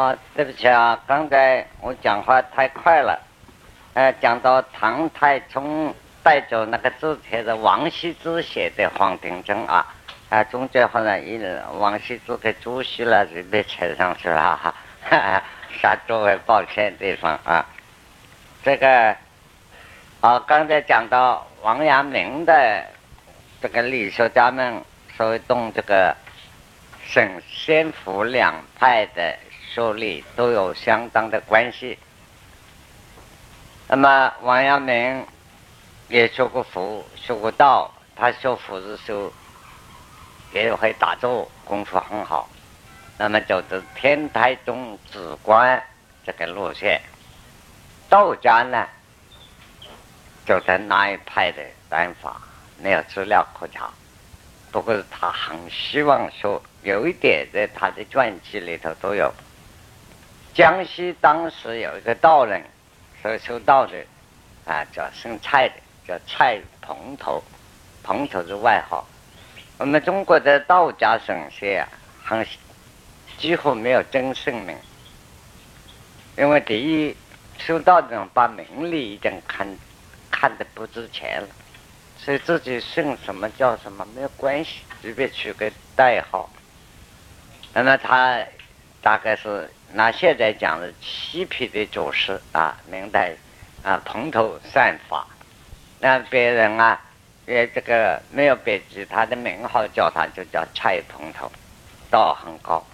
啊，对不起啊，刚才我讲话太快了，呃，讲到唐太宗带走那个字帖的王羲之写的《黄庭春》啊，啊，中间好像一王羲之给朱熹了，就被扯上去了哈，哈，向诸位抱歉地方啊，这个，啊，刚才讲到王阳明的这个理学家们，所谓动这个省先府两派的。受力都有相当的关系。那么王阳明也学过佛，学过道，他学佛的时候也会打坐，功夫很好。那么走的天台宗止观这个路线，道家呢走的那一派的办法没有资料可查，不过他很希望说有一点在他的传记里头都有。江西当时有一个道人，是修道的，啊，叫姓蔡的，叫蔡蓬头，蓬头是外号。我们中国的道家神仙啊，很几乎没有真姓名，因为第一，修道的人把名利已经看看得不值钱了，所以自己姓什么叫什么没有关系，随便取个代号。那么他大概是。那现在讲的七品的祖师啊，明代啊，蓬头散发，那别人啊，也这个没有别其他的名号叫他，就叫蔡蓬头，道很高。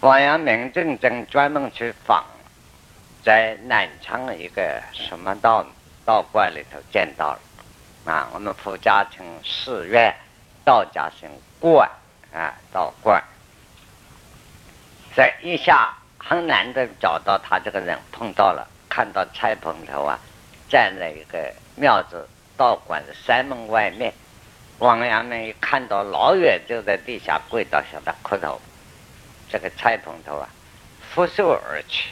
王阳明真正专门去访，在南昌一个什么道道观里头见到了，啊，我们佛家称寺院，道家称观啊，道观。在一下很难的找到他这个人，碰到了，看到蔡蓬头啊，站在一个庙子道观的山门外面。王阳明一看到老远就在地下跪倒，向他磕头。这个蔡蓬头啊，拂袖而去。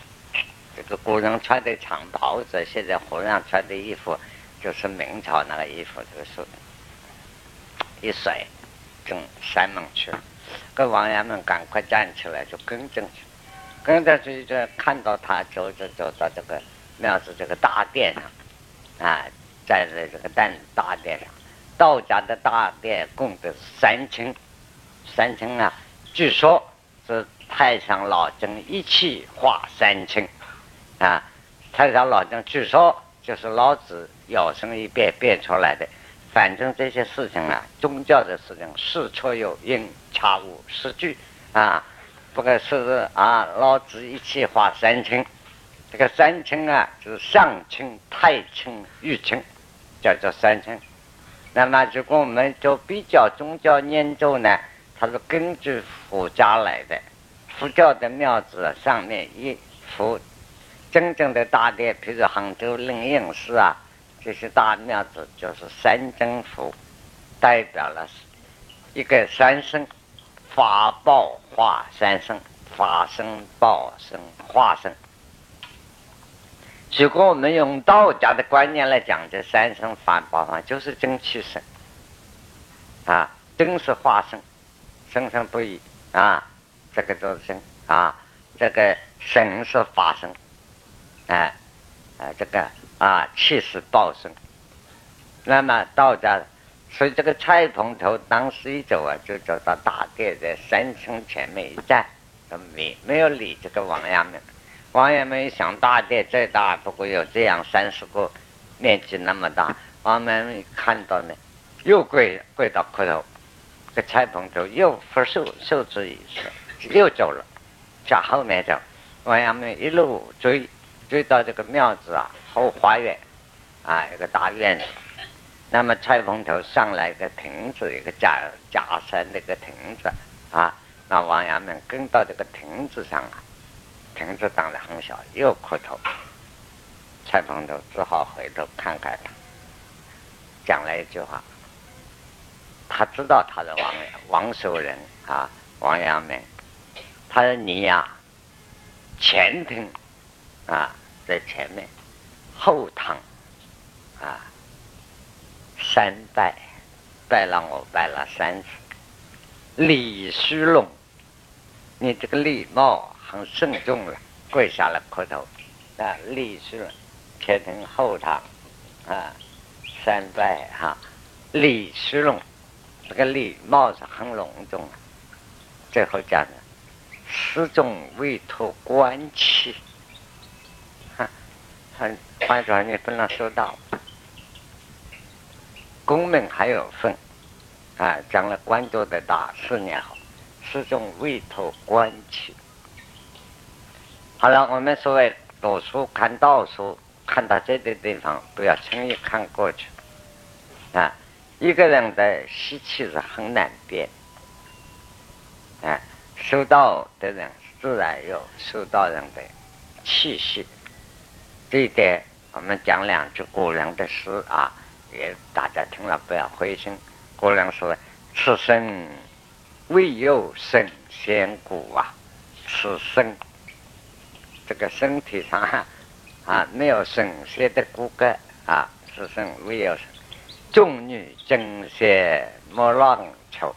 这个古人穿的长袍子，现在和尚穿的衣服就是明朝那个衣服，这个是一甩，进山门去了。跟王爷们赶快站起来，就跟进去，跟着去就看到他走着走到这个庙子这个大殿上，啊，站在这个大大殿上，道家的大殿供的三清，三清啊，据说是太上老君一气化三清，啊，太上老君据说就是老子有声一变变出来的。反正这些事情啊，宗教的事情，事出有因，恰无实据啊。不过是啊，老子一气化三清，这个三清啊，就是上清、太清、玉清，叫做三清。那么，如果我们就比较宗教念咒呢，它是根据佛家来的。佛教的庙子上面一幅真正的大殿，比如杭州灵隐寺啊。这些大庙子就是三真符，代表了一个三生，法报化三生，法生报生化生。如果我们用道家的观念来讲，这三生法报啊，就是真气生啊，真是化生，生生不已啊，这个都是生啊，这个生是法生，哎，啊，这个。啊，气势暴生。那么道家，所以这个蔡蓬头当时一走啊，就走到大殿的三清前面一站，没没有理这个王阳明。王阳明想，大殿再大，不过有这样三十个，面积那么大。王阳明看到呢，又跪跪到磕头，这蔡蓬头又不受受之以辞，又走了，向后面走。王阳明一路追，追到这个庙子啊。后花园，啊，一个大院子。那么蔡鹏头上来一个亭子，一个假假山的一个亭子，啊，那王阳明跟到这个亭子上啊，亭子长得很小，又磕头。蔡鹏头只好回头看看他，讲了一句话。他知道他是王王守仁啊，王阳明。他说：“你呀，前庭啊，在前面。”后堂，啊，三拜，拜了我拜了三次，礼虚隆，你这个礼貌很慎重了，跪下来磕头，啊，立是前庭后堂，啊，三拜哈，礼是隆，这个礼貌是很隆重啊。最后讲的，始终未脱官气，哈，很换转你不能收到，功名还有份，啊，将来官做的大，事业好，始终委托官气。好了，我们所谓读书看道书，看到这个地方，不要轻易看过去。啊，一个人的习气是很难变。啊，修道的人自然有修道人的气息。这一点，我们讲两句古人的诗啊，也大家听了不要灰心。古人说：“此生未有神仙骨啊，此生。”这个身体上啊，没有神仙的骨骼啊，此生没有众女争先莫乱求，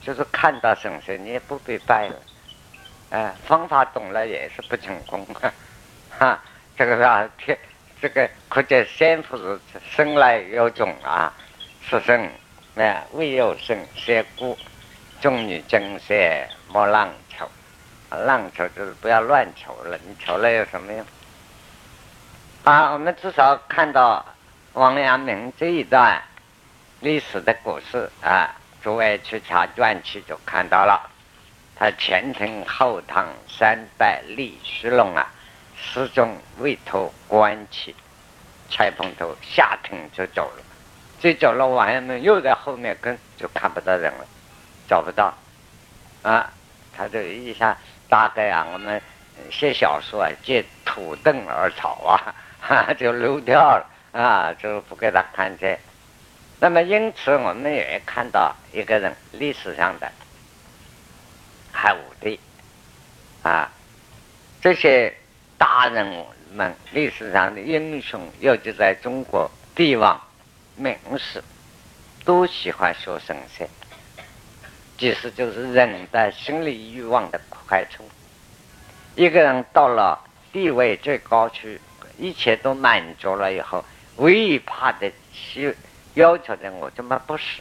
就是看到神仙你也不必拜了，哎，方法懂了也是不成功，哈，这个是啊天，这个可见先夫是生来有种啊，是生哎，未有生先故，众女争先莫浪求。浪求就是不要乱求了，你求了有什么用？啊，我们至少看到王阳明这一段历史的故事啊，诸位去查传记就看到了，他前程后堂三代立虚龙啊，始终未脱官旗，才蓬头下庭就走了，这走了王阳明又在后面跟，就看不到人了，找不到，啊，他就一下。大概啊，我们写小说啊，借土遁而草啊，哈，就溜掉了啊，就不给他看见。那么因此，我们也看到一个人历史上的汉武帝啊，这些大人们历史上的英雄，尤其在中国帝王、名士，都喜欢说神仙。其实就是人的心理欲望的快充。一个人到了地位最高处，一切都满足了以后，唯一怕的需要求的，我怎么不死？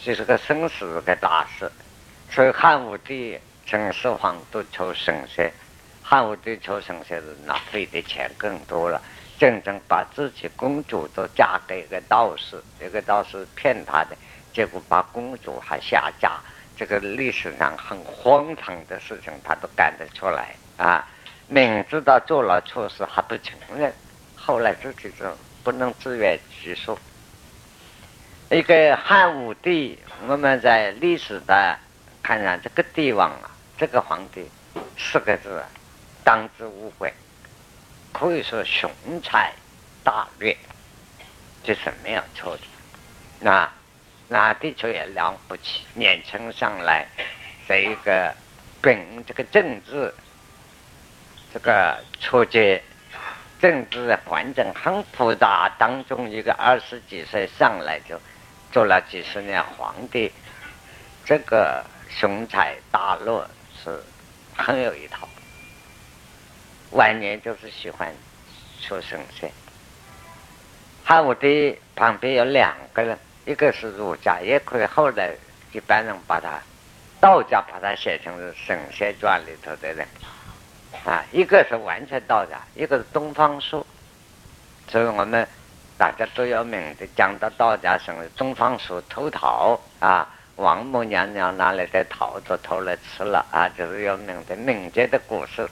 这是个生死的大事。所以汉武帝、秦始皇都求神仙。汉武帝求神仙是那费的钱更多了，真正把自己公主都嫁给一个道士，一个道士骗他的。结果把公主还下嫁，这个历史上很荒唐的事情，他都干得出来啊！明知道做了错事还不承认，后来自己就不能自圆其说。一个汉武帝，我们在历史的看上这个帝王啊，这个皇帝四个字，当之无愧，可以说雄才大略，这是没有错的，那。那的确也了不起，年轻上来，这一个本这个政治，这个初级，政治环境很复杂，当中一个二十几岁上来就做了几十年皇帝，这个雄才大略是很有一套。晚年就是喜欢说神仙。汉武帝旁边有两个人。一个是儒家，也可以后来一般人把他道家把他写成是《神仙传》里头的人啊。一个是完全道家，一个是东方朔。所以我们大家都有名的讲到道家神东方朔偷桃啊，王母娘娘拿来的桃子偷来吃了啊，就是有名的民间的故事。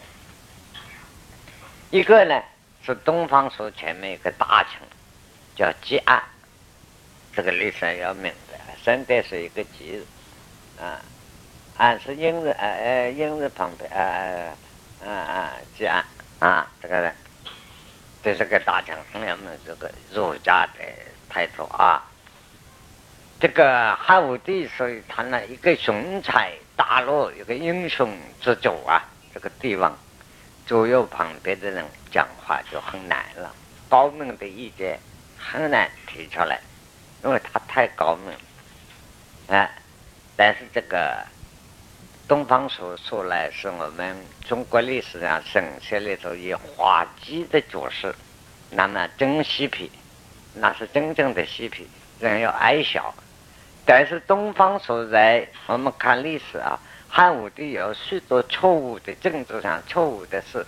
一个呢是东方朔前面一个大臣叫吉安。这个历史要明的，生的是一个吉字，啊，俺是英字，呃呃，英字旁边，呃呃，啊吉安，啊，这个人，这是个大臣，我们这个儒家的态度啊。这个汉武帝所以谈了一个雄才大略，一个英雄之主啊，这个帝王左右旁边的人讲话就很难了，高明的意见很难提出来。因为他太高明，哎，但是这个东方所说来是我们中国历史上神仙里头以滑稽的角色，那么真嬉皮，那是真正的嬉皮，人要矮小。但是东方所在，我们看历史啊，汉武帝有许多错误的政治上错误的事，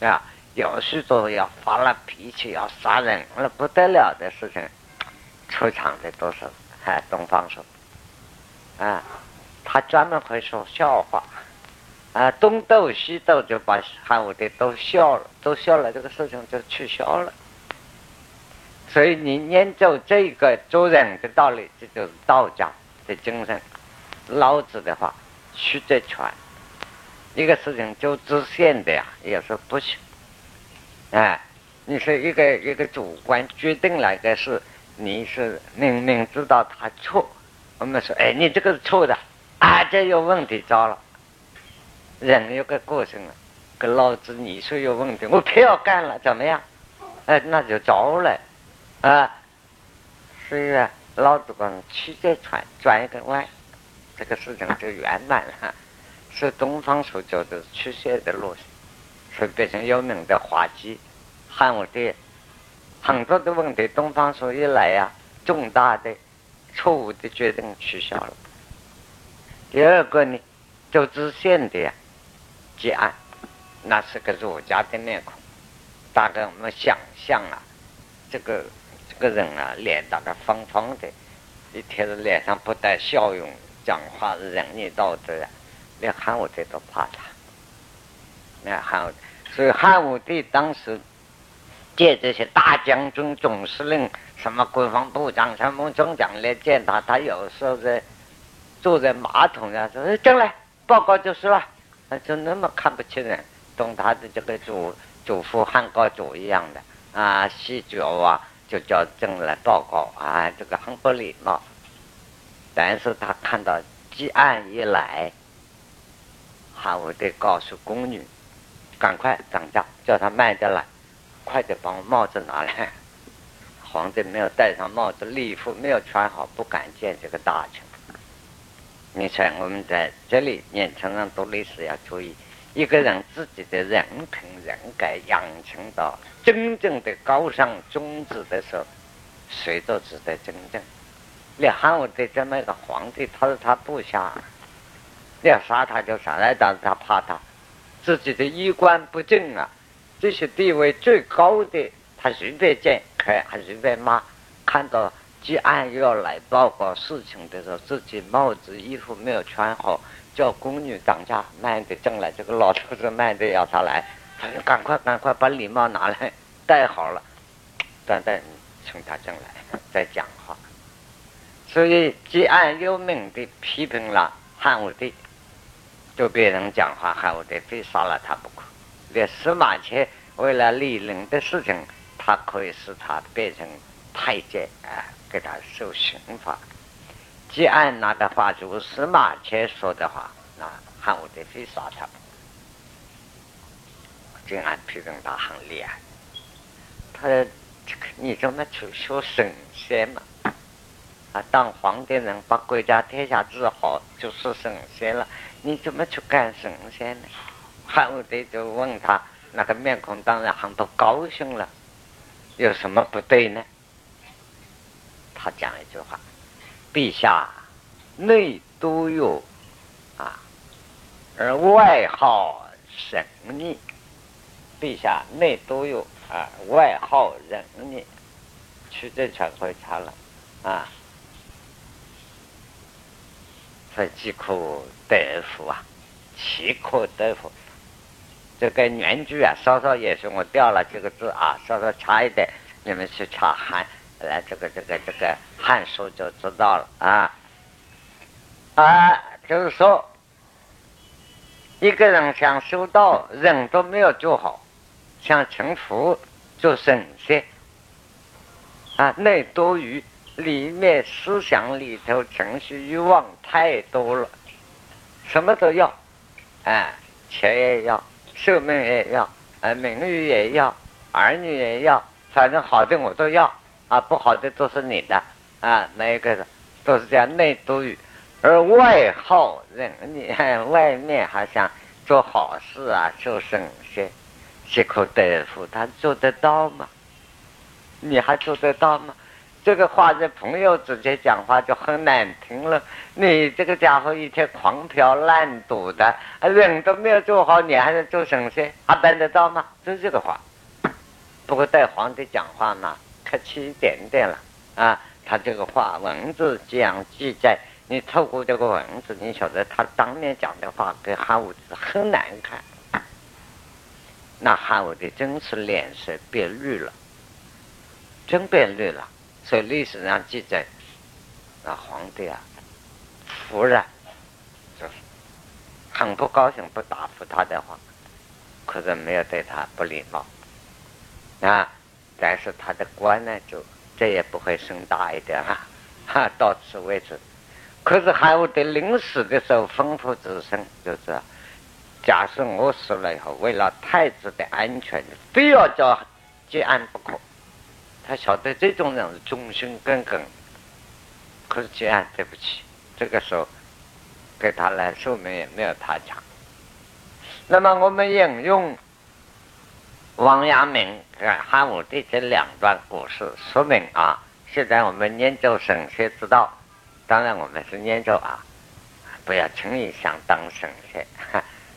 啊，有许多要发了脾气要杀人了不得了的事情，出场的都是哎东方朔，啊。他专门会说笑话，啊，东斗西斗就把汉武帝都笑了，都笑了，这个事情就取消了。所以你念就这个做人的道理，这就是道家的精神。老子的话，取得全，一个事情就直线的呀，也是不行。哎，你是一个一个主观决定了一个事，你是明明知道他错，我们说，哎，你这个是错的。啊，这有问题，糟了！人有个个性啊，跟老子你说有问题，我偏要干了，怎么样？哎，那就糟了，啊！所以啊，老子讲曲折转转一个弯，这个事情就圆满了，是东方所走的曲线的路线，所以变成有名的滑稽。汉武帝很多的问题，东方所一来呀，重大的错误的决定取消了。第二个呢，周知县的，结案，那是个儒家的面孔。大概我们想象啊，这个这个人啊，脸大概方方的，一天的脸上不带笑容，讲话仁义道德，连汉武帝都怕他。那汉，所以汉武帝当时见这些大将军、总司令、什么国防部长、什么中将来见他，他有时候在。坐在马桶上说：“进来报告就是了。”就那么看不起人，同他的这个祖祖父汉高祖一样的啊，细脚啊，就叫进来报告啊，这个很不礼貌。但是他看到积案一来，汉武帝告诉宫女：“赶快涨价，叫他慢点来，快点把我帽子拿来。”皇帝没有戴上帽子，礼服没有穿好，不敢见这个大臣。你猜，我们在这里年轻人读历史要注意，一个人自己的人品人格养成到真正的高尚宗旨的时候，谁都值得尊重。你汉武帝这么一个皇帝，他是他部下，要杀他就杀，来但是他怕他，自己的衣冠不正啊，这些地位最高的，他随便见，可还随便骂，看到。既按要来报告事情的时候，自己帽子衣服没有穿好，叫宫女当家慢的进来。这个老头子慢的要他来，他就：“赶快赶快把礼帽拿来戴好了，等等请他进来再讲话。”所以既按有名的批评了汉武帝，就别人讲话，汉武帝非杀了他不可。连司马迁为了立人的事情，他可以使他变成太监啊。给他受刑罚，既按那个话，就司马迁说的话，那汉武帝非杀他。这样批评他很厉害。他你怎么去学神仙嘛？啊，当皇帝能把国家天下治好，就是神仙了。你怎么去干神仙呢？汉武帝就问他，那个面孔当然很不高兴了。有什么不对呢？他讲一句话：“陛下内都有啊，而外好仁义。陛下内都有啊，外号仁义。去这全回查了啊，所以饥可得福啊，岂可得福？这个原句啊，稍稍也是我掉了几个字啊，稍稍差一点，你们去查汉。”来，这个这个这个《汉书》就知道了啊啊，就是说，一个人想修道，人都没有做好，想成佛做神仙啊，内多余，里面思想里头情绪欲望太多了，什么都要，啊，钱也要，寿命也要，啊，名誉也要，儿女也要，反正好的我都要。啊，不好的都是你的，啊，每一个都是这样内多余，而外好人，你外面还想做好事啊，做圣贤，即可得福，他做得到吗？你还做得到吗？这个话在朋友之间讲话就很难听了。你这个家伙一天狂嫖滥赌的，人都没有做好，你还能做神仙，还办得到吗？就这个话。不过带皇帝讲话嘛，客气一点点了啊。他这个话文字这样记载，你透过这个文字，你晓得他当面讲的话跟汉武帝很难看。那汉武帝真是脸色变绿了，真变绿了。所以历史上记载，那皇帝啊，服了，就很不高兴，不答复他的话，可是没有对他不礼貌啊。但是他的官呢，就再也不会升大一点 哈，哈，到此为止。可是汉武帝临死的时候吩咐子孙，就是，假设我死了以后，为了太子的安全，非要叫结案不可。他晓得这种人是忠心耿耿，可是既然对不起，这个时候给他来寿命也没有他长。那么我们引用王阳明跟汉武帝这两段故事，说明啊，现在我们研究神学之道，当然我们是研究啊，不要轻易想当神仙。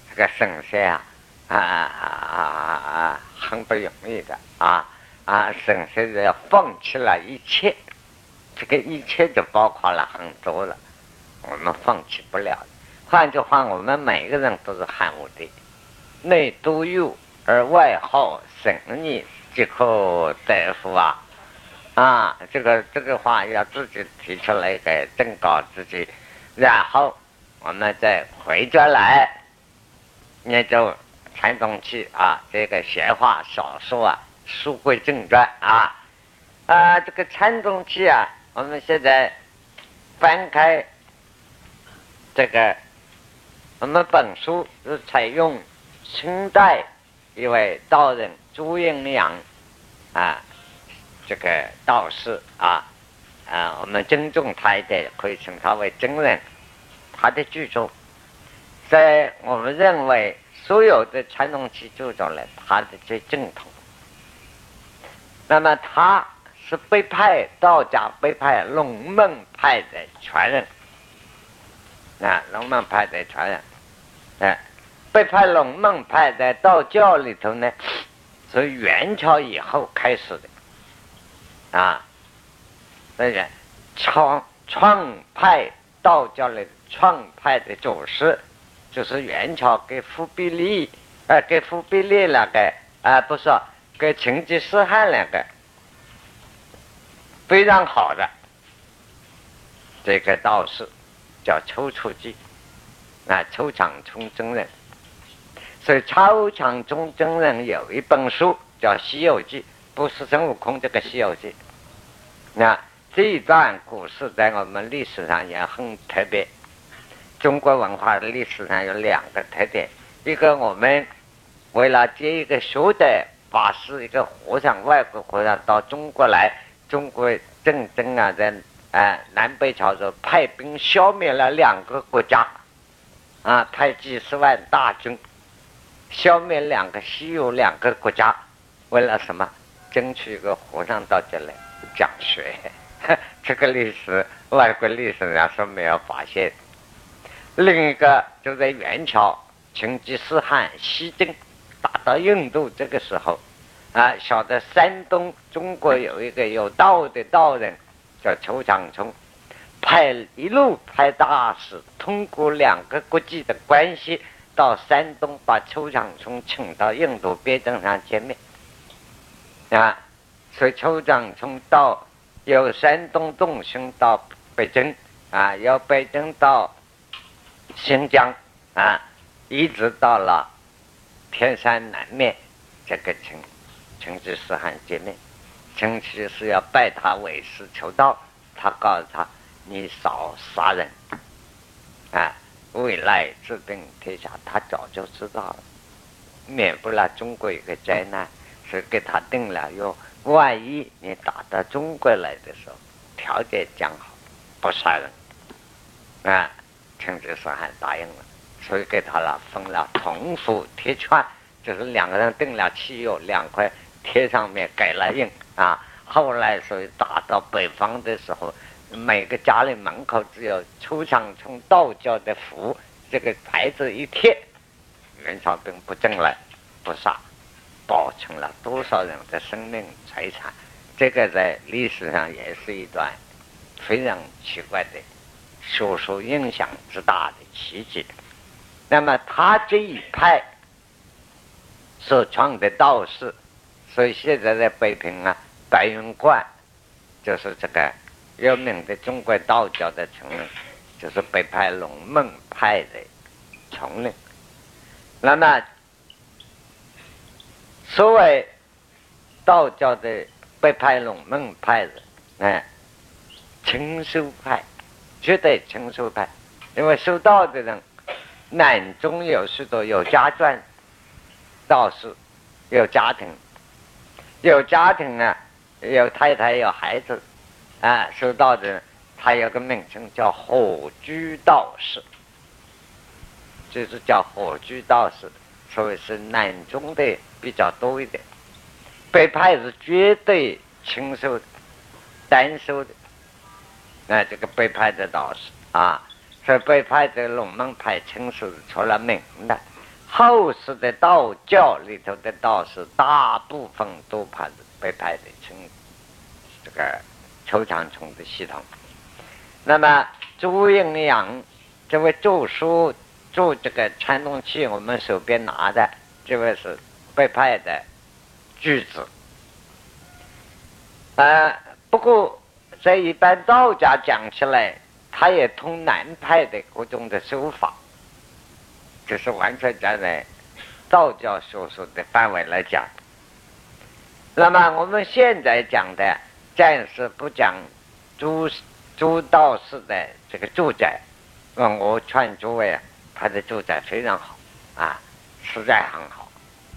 这个神仙啊，啊啊啊啊啊，很不容易的啊。啊，神仙是要放弃了一切，这个一切就包括了很多了，我们放弃不了。换句话，我们每个人都是汉武帝，内都有而外好神逆，即可大夫啊！啊，这个这个话要自己提出来给正告自己，然后我们再回转来研究传宗器啊，这个闲话少说啊。书归正传啊，啊，这个禅宗器啊，我们现在翻开这个，我们本书是采用清代一位道人朱应阳啊，这个道士啊，啊，我们尊重他一点，可以称他为真人。他的著作，在我们认为所有的传统器著作里，他的最正统。那么他是北派道家北派龙门派的传人，啊，龙门派的传人，哎，北派龙门派在道教里头呢，是元朝以后开始的，啊，那个创创派道教的创派的祖师，就是元朝给忽必烈，呃，给忽必烈那个，啊，不是。跟成吉思汗两个非常好的这个道士叫丘处机，啊，邱长冲真人。所以邱长冲真人有一本书叫《西游记》，不是孙悟空这个《西游记》。那这一段故事在我们历史上也很特别。中国文化的历史上有两个特点：一个我们为了接一个学的。法师一个和尚，外国和尚到中国来，中国战争啊，在啊南北朝时候派兵消灭了两个国家，啊派几十万大军消灭两个西游两个国家，为了什么？争取一个和尚到这来讲学。这个历史外国历史上是没有发现。另一个就在元朝，成吉思汗西征。到印度这个时候，啊，晓得山东中国有一个有道的道人，叫邱长冲，派一路派大使，通过两个国际的关系，到山东把邱长冲请到印度边境上见面，啊，所以邱长冲到由山东动身到北京，啊，由北京到新疆，啊，一直到了。天山南面，这个成成吉思汗见面，成吉思要拜他为师求道。他告诉他：“你少杀人，啊，未来治定天下。”他早就知道了，免不了中国一个灾难，是给他定了哟。万一你打到中国来的时候，条件讲好，不杀人，啊，成吉思汗答应了，所以给他了封了铜符铁券，就是两个人订了汽油两块贴上面盖了印啊。后来所以打到北方的时候，每个家里门口只有出场从道教的符这个牌子一贴，袁绍兵不进来不杀，保存了多少人的生命财产，这个在历史上也是一段非常奇怪的。学术影响之大的奇迹。那么他这一派所创的道士，所以现在在北平啊，白云观就是这个有名的中国道教的丛林，就是北派龙门派的丛林。那么所谓道教的北派龙门派的，哎，清修派。绝对清修派，因为修道的人，南中有许多有家传道士，有家庭，有家庭啊，有太太有孩子，啊，修道的，他有个名称叫火居道士，就是叫火居道士，所以是南中的比较多一点，北派是绝对清修，单修的。那这个北派的道士啊，是北派的龙门派清是出了名的。后世的道教里头的道士，大部分都派被派的清这个邱长虫的系统。那么朱应阳这位著书著这个传动器，我们手边拿的这位是北派的句子。啊，不过。在一般道家讲起来，他也通南派的各种的手法，就是完全站在道教学说的范围来讲。那么我们现在讲的暂时不讲朱朱道士的这个住宅，嗯，我劝诸位，他的住宅非常好啊，实在很好，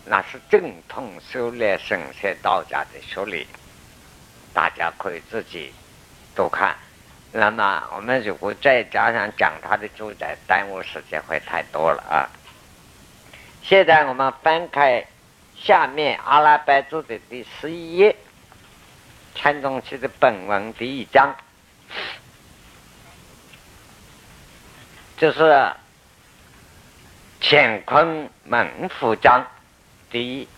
那是正统修炼神仙道家的学理，大家可以自己。多看，那么我们如果再加上讲他的住宅，耽误时间会太多了啊。现在我们翻开下面阿拉伯字的第十一页，看中去的本文第一章，就是乾坤门府章第一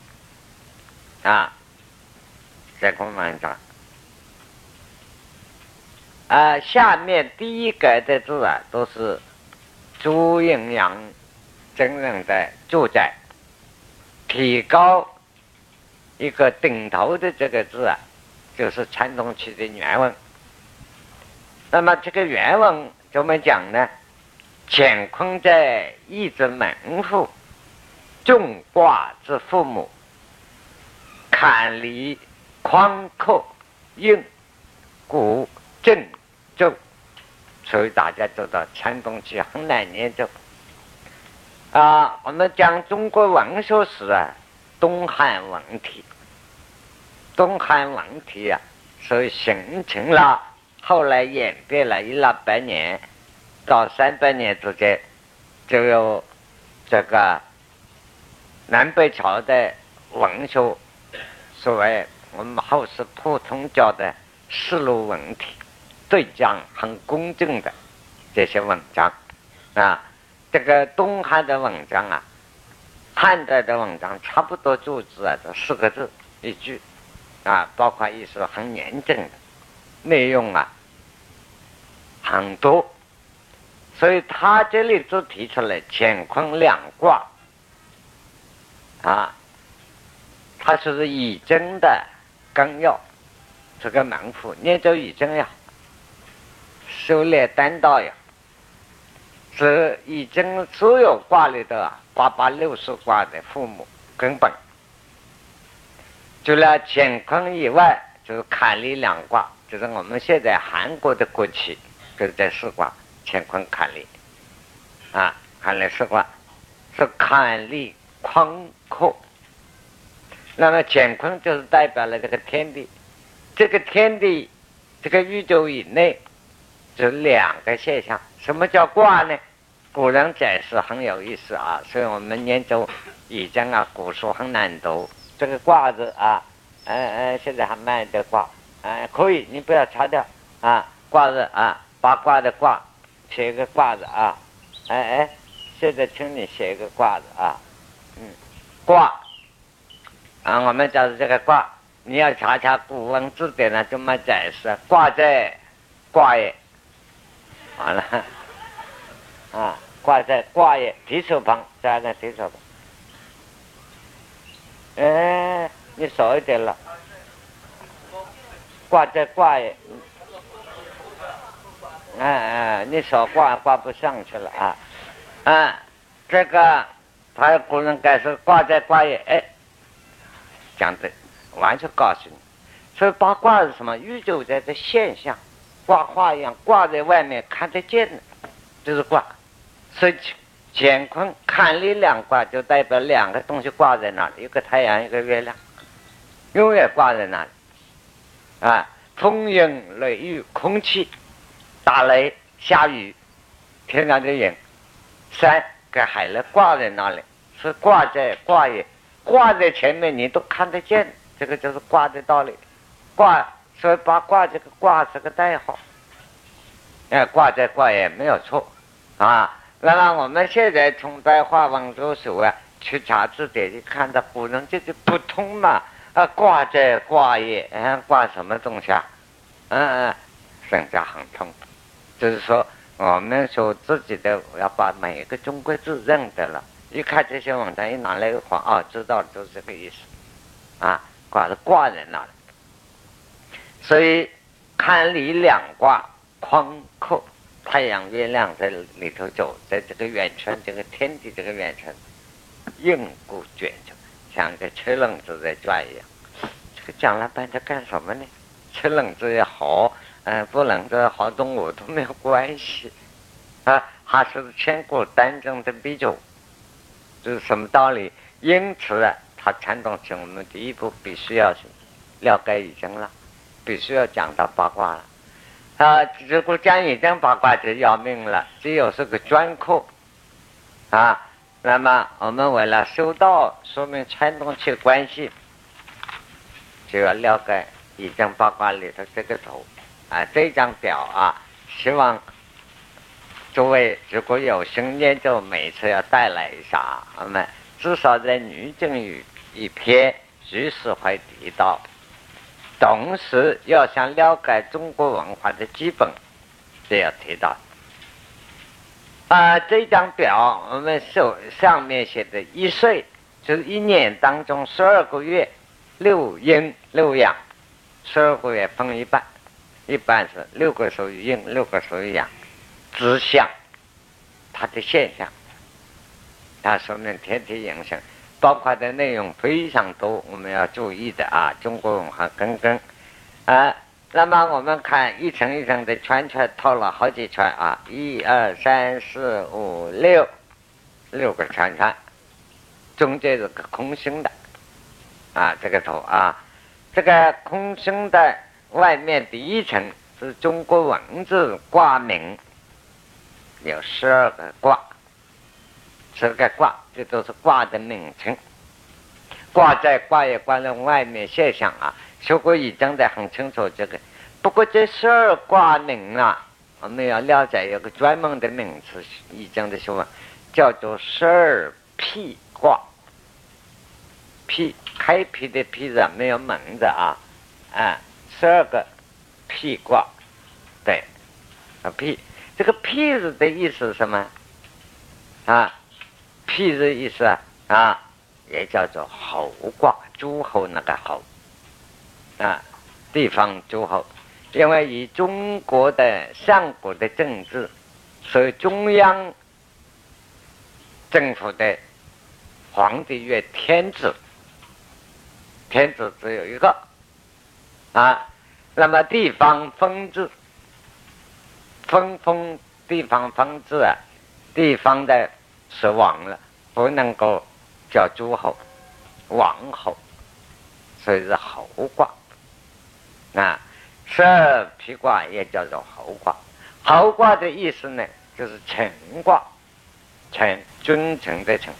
啊，乾坤门章。啊，下面第一个的字啊，都是朱应阳真人的住宅。提高一个顶头的这个字啊，就是传统期的原文。那么这个原文怎么讲呢？乾坤在一之门户，众卦之父母，坎离宽阔，应古正。就，所以大家知道传东西很难念就啊，我们讲中国文学史啊，东汉文体，东汉文体啊，所以形成了，后来演变了一两百年到三百年之间，就有这个南北朝的文学，所谓我们后世普通叫的丝路文体。对讲很公正的这些文章。啊，这个东汉的文章啊，汉代的文章差不多注字啊，都四个字一句。啊，包括一些很严正的。内容啊，很多，所以他这里就提出来乾坤两卦。啊，它是以真的纲要，这个门户念着以真呀。修炼丹道呀，是已经所有卦里的八八六十卦的父母根本。除了乾坤以外，就是坎离两卦，就是我们现在韩国的国旗，就是这四卦：乾坤、坎离。啊，坎离四卦是坎离宽阔。那么乾坤就是代表了这个天地，这个天地，这个宇宙以内。这两个现象。什么叫卦呢？古人解释很有意思啊，所以我们研究易经啊，古书很难读。这个卦字啊，哎哎，现在还卖的卦，哎，可以，你不要擦掉啊。卦字啊，八卦的卦，写一个卦字啊，哎哎，现在请你写一个卦字啊，嗯，卦啊，我们讲的这个卦，你要查查古文字典呢，怎么解释？卦在卦也，完了，啊，挂在卦也，提手旁加个提手旁，哎，你少一点了，挂在卦也。哎哎，你少挂挂不上去了啊！啊，这个他有古人该是挂在挂也，哎，讲的完全告诉你。所以八卦是什么？宇宙在这现象，挂画一样挂在外面看得见的，就是挂。所以乾坤看力两卦就代表两个东西挂在那里，一个太阳，一个月亮，永远挂在那里。啊，风云雷雨空气。打雷下雨，天上的云，山跟海呢挂在那里，是挂在挂也，挂在前面你都看得见，这个就是挂的道理。挂，所以把挂这个挂是个代号，哎，挂在挂也没有错啊。那么我们现在从白话文着手啊，去查字典，就看到古人这就不通嘛啊，挂在挂也，嗯，挂什么东西啊？嗯嗯，人家很通。就是说，我们说自己的要把每一个中国字认得了。一看这些文章，一拿来一晃，哦，知道了，就是这个意思。啊，挂是挂在那里。所以看里两卦，宽阔，太阳、月亮在里头走，在这个圆圈，这个天地这个圆圈，硬固卷着，像个车轮子在转一样。这个讲了半天干什么呢？车轮子也好。嗯，不能子好动物都没有关系，啊，还是千古单正的比较，这是什么道理？因此啊，他传统起我们第一步必须要了解已经了，必须要讲到八卦了，啊，如果讲易经八卦就要命了，只有是个专科，啊，那么我们为了修道，说明传统起关系，就要了解易经八卦里头这个头。啊，这张表啊，希望诸位如果有心研究，每次要带来一下。我们至少在《女经语》一篇，随时会提到。同时，要想了解中国文化的基本，都要提到。啊，这张表我们手上面写的一岁，就是一年当中十二个月，六阴六阳，十二个月分一半。一般是六个属于阴，六个属于阳，指向它的现象，它说明天体影响，包括的内容非常多，我们要注意的啊。中国文化根根啊，那么我们看一层一层的圈圈套了好几圈啊，一二三四五六，六个圈圈，中间是个空心的啊，这个头啊，这个空心的。外面第一层是中国文字卦名，有十二个卦，十二个卦，这都是卦的名称。卦在卦也挂在外面现象啊，学过易经的很清楚这个。不过这十二卦名啊，我们要了解有个专门的名词，易经的学问叫做十二辟卦。辟开辟的辟字没有门的啊，啊。十二个辟卦，对，啊辟，这个辟字的意思是什么？啊，辟字意思啊啊，也叫做侯卦，诸侯那个侯，啊，地方诸侯，因为以中国的上古的政治，所以中央政府的皇帝曰天子，天子只有一个。啊，那么地方分治，分封地方分治啊，地方的是王了，不能够叫诸侯、王侯，所以是侯卦。啊，十二辟卦也叫做侯卦。侯卦的意思呢，就是成卦，成君臣的成，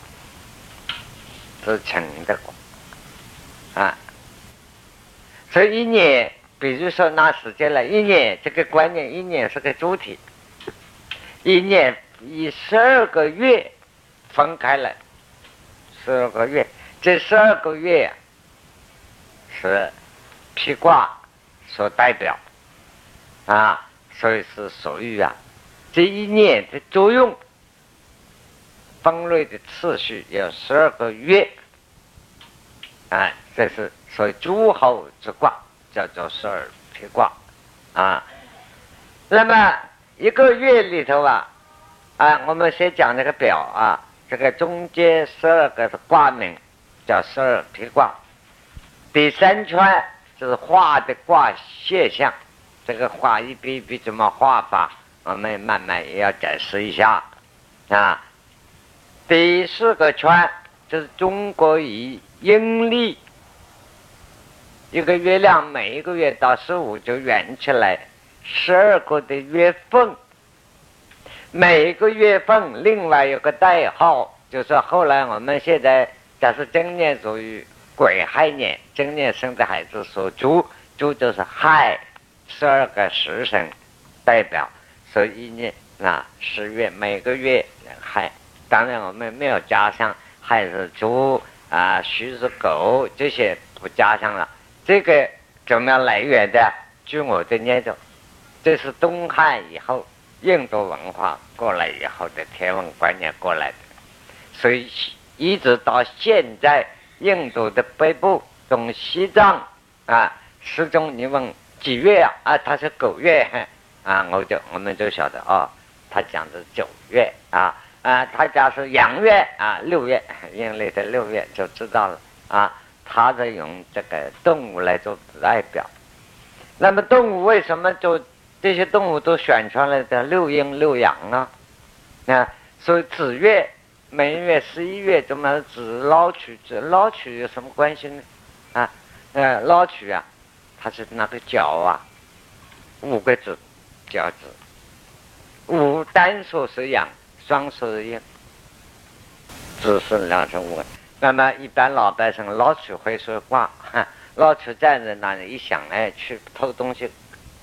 是成的卦啊。所以一年，比如说拿时间来，一年这个观念，一年是个主体，一年以十二个月分开来，十二个月，这十二个月是披卦所代表啊。所以是属于啊，这一年的作用，分类的次序有十二个月，啊，这是所以诸侯之卦叫做十二批卦，啊，那么一个月里头啊，啊，我们先讲这个表啊，这个中间十二个是卦名叫十二批卦，第三圈就是画的卦现象。这个画一笔一笔怎么画法？我们慢慢也要解释一下啊。第四个圈就是中国以阴历，一个月亮每一个月到十五就圆起来，十二个的月份，每一个月份另外有个代号，就是后来我们现在假设今年属于癸亥年，今年生的孩子属猪，猪就是亥。十二个时辰代表，所以呢，那十月每个月亥，当然我们没有加上亥是猪啊，戌是狗，这些不加上了。这个怎么样来源的？据我的研究，这是东汉以后印度文化过来以后的天文观念过来的，所以一直到现在，印度的北部从西藏啊，始终你问。几月啊？啊，他是九月，啊，我就我们就晓得哦，他讲的九月啊啊，他家是阳月啊，六月阴历的六月就知道了啊。他在用这个动物来做代表，那么动物为什么就这些动物都选出来的六阴六阳啊？啊，所以子月每月十一月怎么子捞取子捞取有什么关系呢？啊，呃，捞取啊。它是那个角啊，五个子，角子，五单数是阳，双数是阴，只是两成五。那么一般老百姓老去会说卦，老去站在那里一想，哎，去偷东西，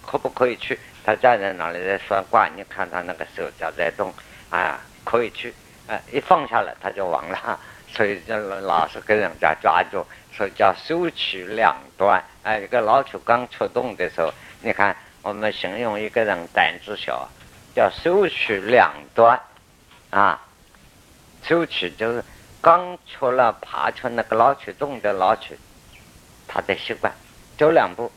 可不可以去？他站在那里在算卦，你看他那个手脚在动，啊，可以去，啊，一放下来他就忘了，所以就老是跟人家抓住。说叫收取两端，哎，一个老鼠刚出洞的时候，你看我们形容一个人胆子小，叫收取两端，啊，收取就是刚出了爬出那个老鼠洞的老鼠，他的习惯走两步，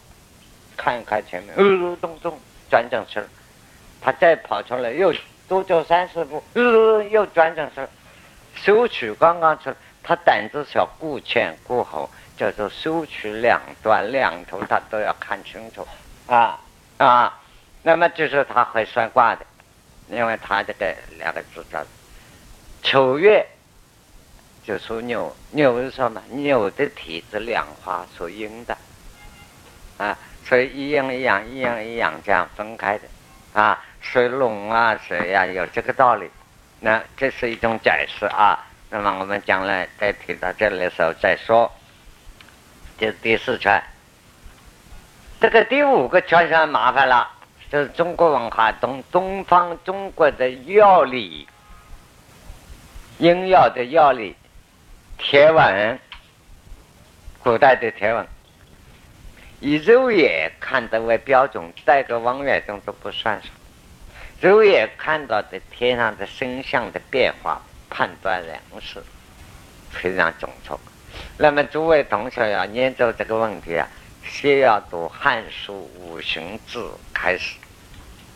看一看前面，呃，咚咚转正身他再跑出来又多走三四步，呃，又转正身收取刚刚出来。他胆子小，顾前顾后，叫做收取两端两头，他都要看清楚啊啊！那么就是他会算卦的，因为他这个两个字叫丑月，就属牛，牛是什么？牛的体质两化属阴的啊，所以一阴一阳，一阴一阳这样分开的啊，水龙啊水呀，有这个道理。那这是一种解释啊。那么我们将来再提到这里的时候再说。这是第四圈，这个第五个圈上麻烦了，就是中国文化东东方中国的药理，医药的药理，天文，古代的天文，以肉眼看得为标准，带个望远镜都不算数，肉眼看到的天上的星象的变化。判断人事非常准确。那么诸位同学要研究这个问题啊，先要读《汉书·五行志》开始，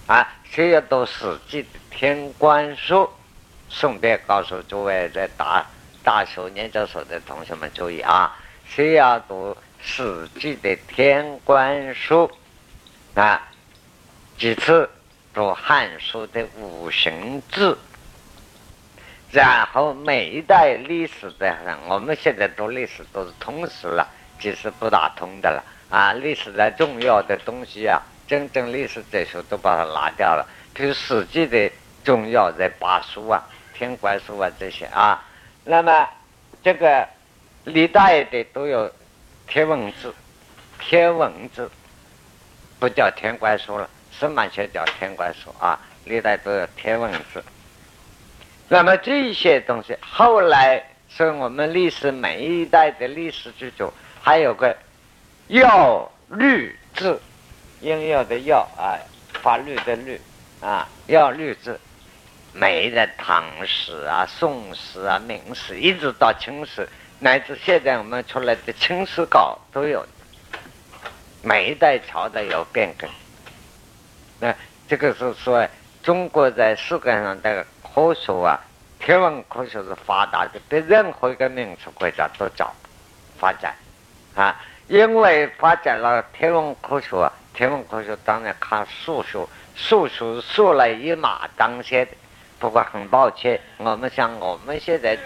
啊，先要读《史记》的《天官书》。顺便告诉诸位在大大学研究所的同学们注意啊，先要读《史记》的《天官书》，啊，几次读《汉书》的《五行志》。然后每一代历史的人，我们现在读历史都是通史了，其实不大通的了啊！历史的重要的东西啊，真正历史这书都把它拿掉了，比如《史记》的重要在八书啊、天官书啊这些啊，那么这个历代的都有天文字，天文字不叫天官书了，司马迁叫天官书啊，历代都有天文字。那么这些东西后来是我们历史每一代的历史之中，还有个药律字，应药的药啊，法律的律。啊，要律字，每的唐史啊、宋史啊、明史，一直到清史，乃至现在我们出来的清史稿都有。每一代朝代有变更。那这个是说，中国在世界上的科学啊，天文科学是发达的，比任何一个民族国家都早发展啊。因为发展了天文科学，天文科学当然看数学。数学数来一马当先的，不过很抱歉，我们像我们现在，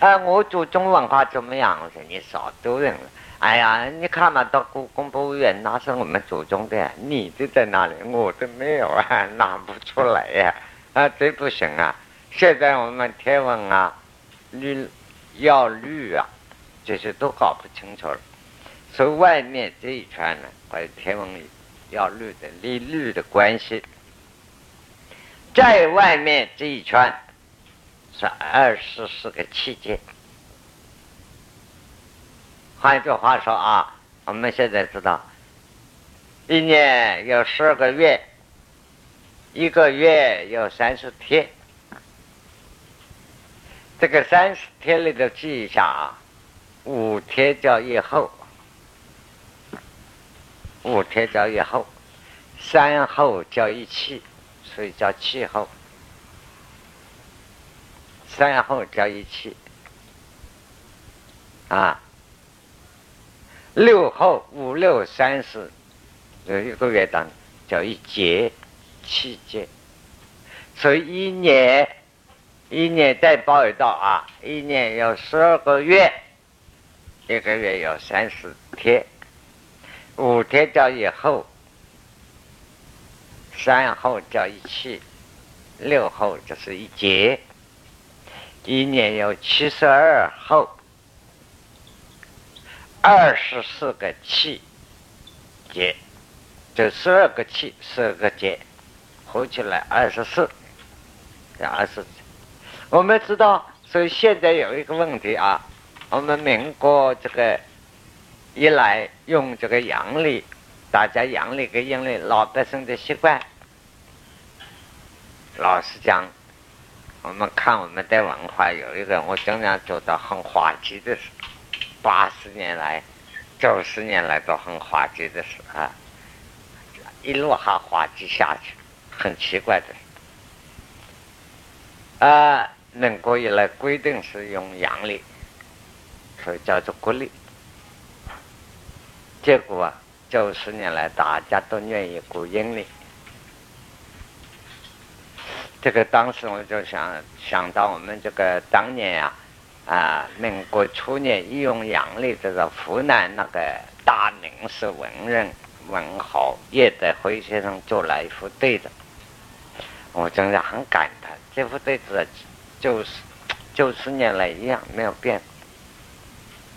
哎，我祖宗文化怎么样？我说你少丢人了。哎呀，你看嘛，到故宫博物院，那是我们祖宗的，你的在哪里？我的没有啊，拿不出来呀，啊，这不行啊！现在我们天文啊、绿、要绿啊，这些都搞不清楚了。所以外面这一圈呢，和天文要绿的利率的关系。在外面这一圈是二十四个期间。换句话说啊，我们现在知道，一年有十二个月，一个月有三十天。这个三十天里头记一下啊，五天叫夜后，五天叫夜后，三后叫一气。所以叫气候，三后叫一气，啊，六后五六三十，有一个月当叫一节，七节，所以一年，一年再报一道啊，一年有十二个月，一个月有三十天，五天叫以后。三后叫一气，六后就是一节，一年有七十二后，二十四个气节，这十二个气，十二个节，合起来二十四，二十。我们知道，所以现在有一个问题啊，我们民国这个一来用这个阳历。大家阳历跟阴历，老百姓的习惯。老实讲，我们看我们的文化有一个，我经常觉得很滑稽的事。八十年来、九十年来都很滑稽的事啊，一路还滑稽下去，很奇怪的。啊，民国以来规定是用阳历，所以叫做国历。结果啊。九十年来，大家都愿意过阴历。这个当时我就想想到我们这个当年呀，啊，民国初年一用阳历，这个湖南那个大名士文人文豪叶德辉先生做了一副对子，我真的很感叹，这副对子就是九十年来一样没有变。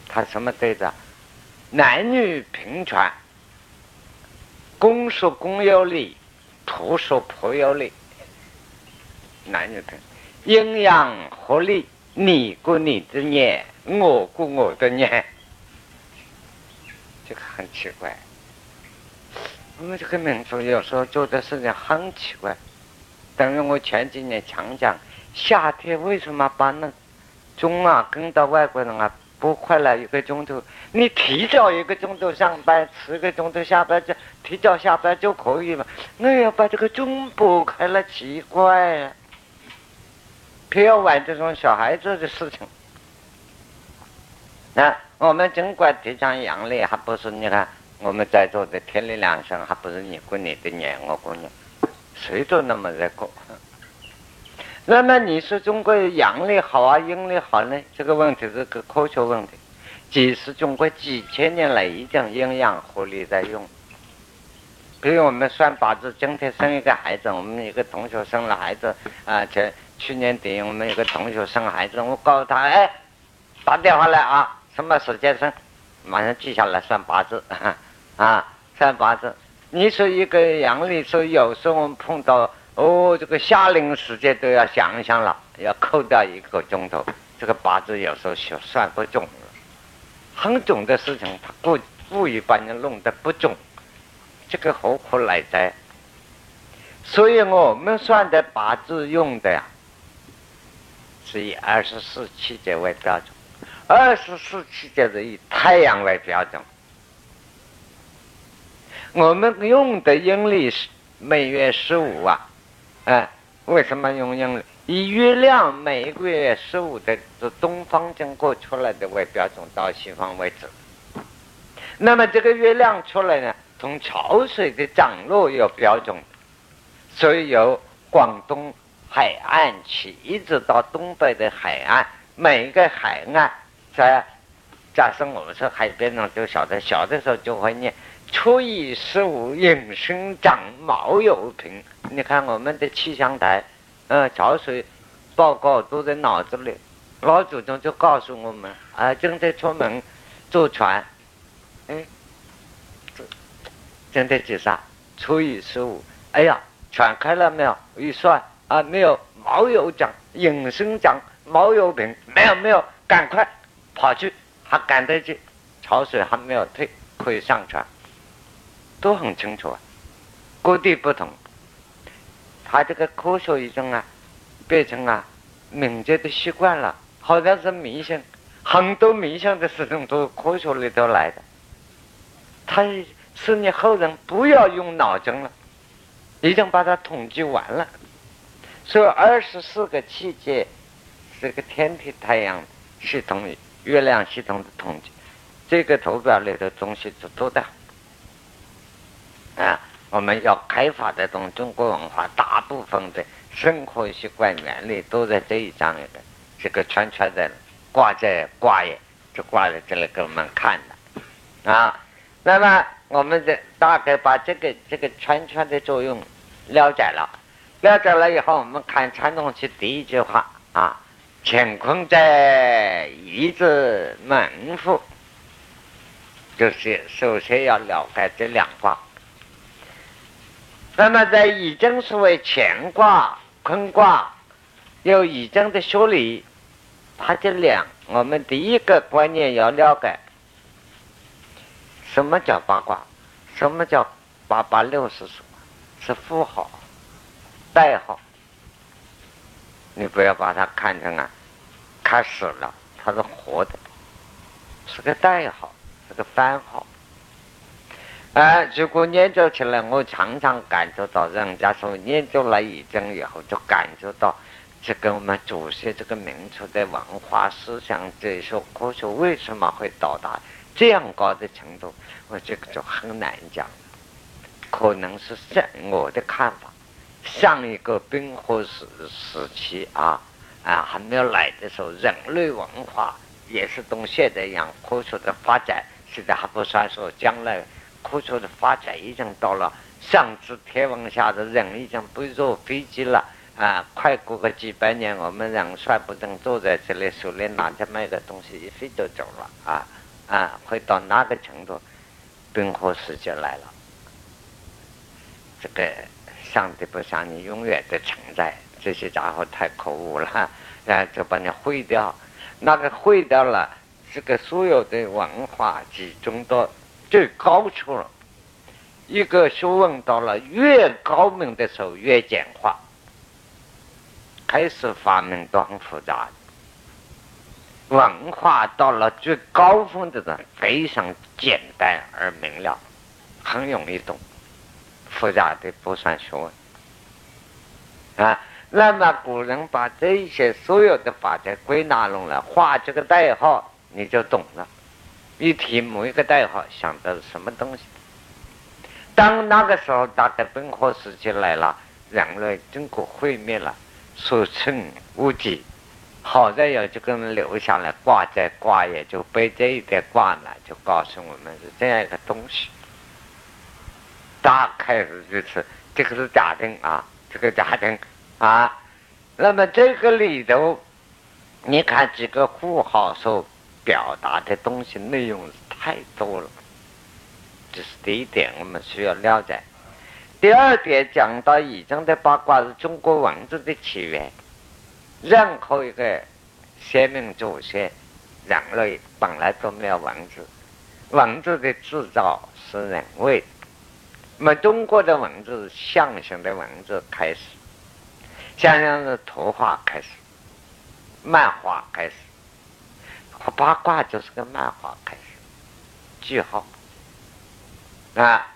他什么对子？男女平权。公说公有理，婆说婆有理。男女平，阴阳合力，你过你的年，我过我的年，这个很奇怪。我们这个民族有时候做的事情很奇怪。等于我前几年常讲，夏天为什么把那钟啊跟到外国人啊？不快了一个钟头，你提早一个钟头上班，十个钟头下班就提早下班就可以嘛？那要把这个钟拨开了，奇怪呀！偏要玩这种小孩子的事情。那我们尽管提倡阳历，还不是你看我们在座的天理良心，还不是你过你的年，我过年，谁都那么在过。那么你说中国阳历好啊，阴历好呢？这个问题是个科学问题。其实中国几千年来已经阴阳合理在用，比如我们算八字，今天生一个孩子，我们一个同学生了孩子啊，前去年底我们有个同学生孩子，我告诉他，哎，打电话来啊，什么时间生，马上记下来算八字 啊，算八字。你说一个阳历，说有时候我们碰到哦，这个夏令时间都要想想了，要扣掉一个钟头，这个八字有时候算算不中了，很准的事情，他故故意把你弄得不准，这个何苦来哉？所以我们算的八字用的呀，是以二十四气节为标准，二十四气节是以太阳为标准。我们用的阴历是每月十五啊，哎，为什么用阴历？以月亮每个月十五的是东方经过出来的为标准，到西方为止。那么这个月亮出来呢，从潮水的涨落有标准，所以由广东海岸起，一直到东北的海岸，每一个海岸在，假设我们是海边上，就晓得小的时候就会念。初一十五，应生长，卯酉平。你看我们的气象台，呃，潮水报告都在脑子里。老祖宗就告诉我们：啊，正在出门坐船，哎，正在几啥？初一十五，哎呀，船开了没有？一算啊，没有。卯酉长，隐身长，卯酉平，没有没有，赶快跑去，还赶得及，潮水还没有退，可以上船。都很清楚啊，各地不同。他这个科学已经啊，变成啊民间的习惯了，好像是迷信。很多迷信的事情都是科学里头来的。他是你后人不要用脑筋了，已经把它统计完了。所以二十四个季节这个天体太阳系统、月亮系统的统计，这个图表里的东西是多的。啊，我们要开发的东中国文化，大部分的生活习惯原理都在这一章里的，这个圈圈在挂在挂也，就挂在这里给我们看的啊。那么我们这大概把这个这个圈圈的作用了解了，了解了以后，我们看传统期第一句话啊：乾坤在，一字门户，就是首先要了解这两卦。那么在易经是为乾卦、坤卦，有易经的学理，它这两，我们第一个观念要了解，什么叫八卦？什么叫八八六十什么？是符号、代号。你不要把它看成啊，它死了，它是活的，是个代号，是个番号。哎，如果研究起来，我常常感受到，人家说研究了易经以后，就感觉到，这跟我们祖先这个民族的文化思想、这些科学为什么会到达这样高的程度，我这个就很难讲。可能是上我的看法，上一个冰河时时期啊啊还没有来的时候，人类文化也是同现在一样科学的发展，现在还不算说将来。科学的发展已经到了上知天文下的人已经不坐飞机了啊！快过个几百年，我们人算不定坐在这里手里拿着买个东西一飞就走了啊啊！会到哪个程度？冰河时期来了，这个上帝不想你永远的存在，这些家伙太可恶了，然后就把你毁掉。那个毁掉了，这个所有的文化集中到。最高处了，一个学问到了越高明的时候越简化，开始发明都很复杂。文化到了最高峰的人，非常简单而明了，很容易懂，复杂的不算学问啊。那么古人把这些所有的法则归纳拢了，画这个代号，你就懂了。一提某一个代号，想到是什么东西？当那个时候，大概冰河时期来了，人类经过毁灭了，所剩无几。好在有这个人留下来，挂在挂也，就背这一点挂呢，就告诉我们是这样一个东西。大概是如此。这个是假定啊，这个假定啊。那么这个里头，你看几个符号所表达的东西内容太多了，这是第一点，我们需要了解。第二点讲到以前的八卦是中国文字的起源，任何一个先民祖先，人类本来都没有文字，文字的制造是人为。那么中国的文字是象形的文字开始，象形的图画开始，漫画开始，八卦就是个漫画开始，句号啊，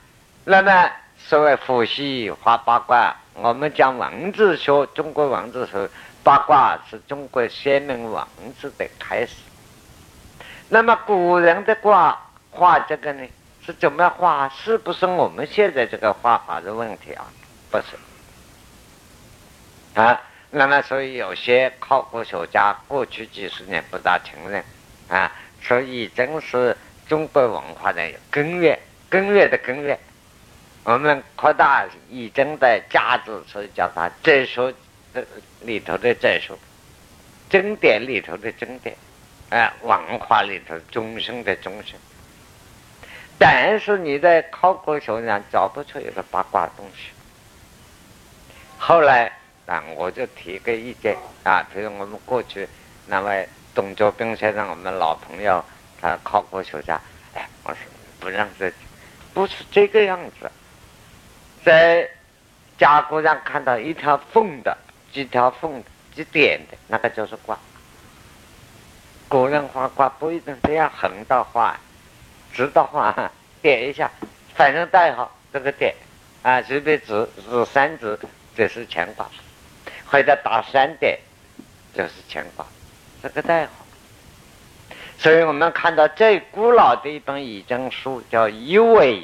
那么。所谓伏羲画八卦，我们讲文字学，中国文字学，八卦是中国先民文字的开始。那么古人的卦画这个呢，是怎么画？是不是我们现在这个画法的问题啊？不是啊。那么所以有些考古学家过去几十年不大承认啊，所以真是中国文化的根源，根源的根源。我们扩大以真的价值，所以叫它哲学里头的哲学，经典里头的经典，哎，文化里头终生的终生。但是你在考古学上找不出一个八卦东西。后来啊，我就提个意见啊，比如我们过去那位董作兵先生，我们老朋友，他考古学家，哎，我说不让这，不是这个样子。在甲骨上看到一条缝的、几条缝的、几点的，那个就是卦。古人画卦不一定这样横着画，直的画，点一下，反正带好这个点啊，随便指指三指这是乾卦，或者打三点就是乾卦，这个带好。所以我们看到最古老的一本易经书叫《易纬》。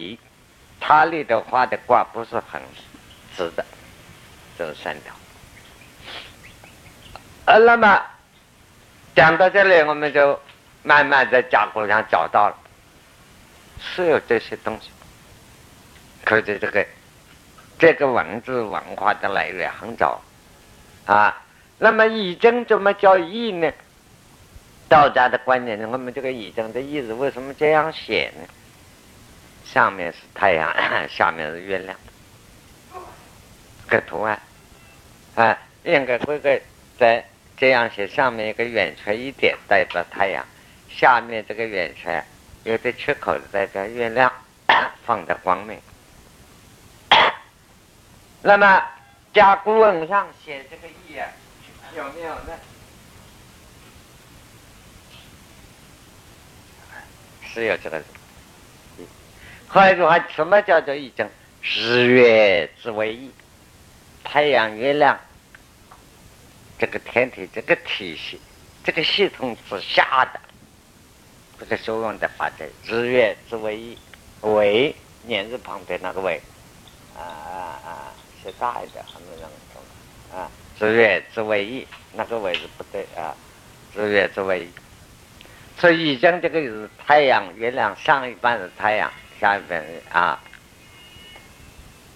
它里头画的卦不是很直的，就是三条。呃，那么讲到这里，我们就慢慢在甲骨上找到了，是有这些东西。可是这个这个文字文化的来源很早啊。那么易经怎么叫义呢？道家的观念，我们这个易经的意思为什么这样写呢？上面是太阳，下面是月亮，个图案，啊，应该规个在这样写，上面一个圆圈一点代表太阳，下面这个圆圈有的缺口代表月亮，放在光明。那么甲骨文上写这个“意”啊，有没有呢？是有这个。换一句话，什么叫做易经？日月之为易，太阳、月亮这个天体、这个体系、这个系统之下的这个所用的法则，日月之为，为年字旁边那个为，啊啊啊，写大一点，很多人懂啊。日月之为易，那个位置不对啊，日月之为易。所以易经这个是太阳、月亮上一半是太阳。下边啊，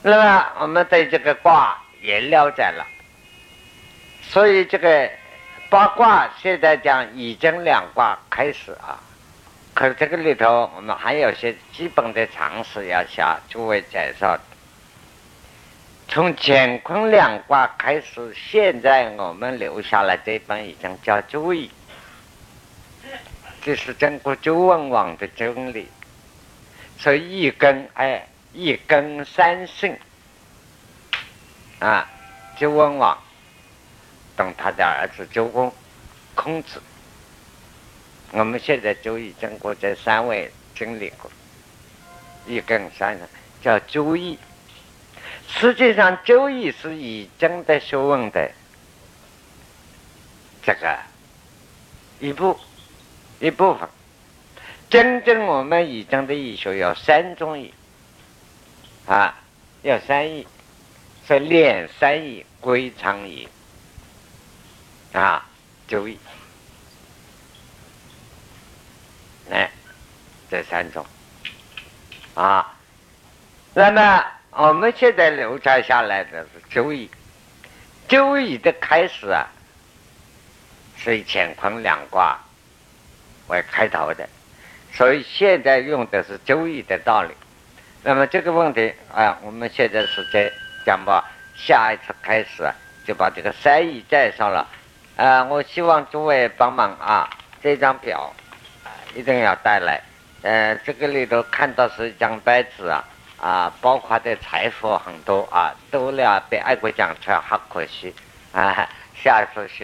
那么我们对这个卦也了解了，所以这个八卦现在讲已经两卦开始啊，可是这个里头我们还有些基本的常识要向诸位介绍。从乾坤两卦开始，现在我们留下来这本已经叫《周易》，这是中国周文王的真理。所以一根哎，一根三圣啊，周文王等他的儿子周公、孔子，我们现在就已经过这三位经历过，一更三圣叫周易。实际上，周易是易经的学问的这个一部一部分。真正我们易经的易学有三种易，啊，有三易，是练三易、归藏易，啊，周易，哎，这三种，啊，那么我们现在流传下来的是周易，周易的开始啊，是以乾坤两卦为开头的，所以现在用的是周易的道理。那么这个问题啊，我们现在是在讲吧，下一次开始啊，就把这个三易带上了。啊，我希望诸位帮忙啊，这张表一定要带来。呃，这个里头看到是一张白纸啊。啊，包括的财富很多啊，多了被爱国讲出来，好可惜啊！下次是。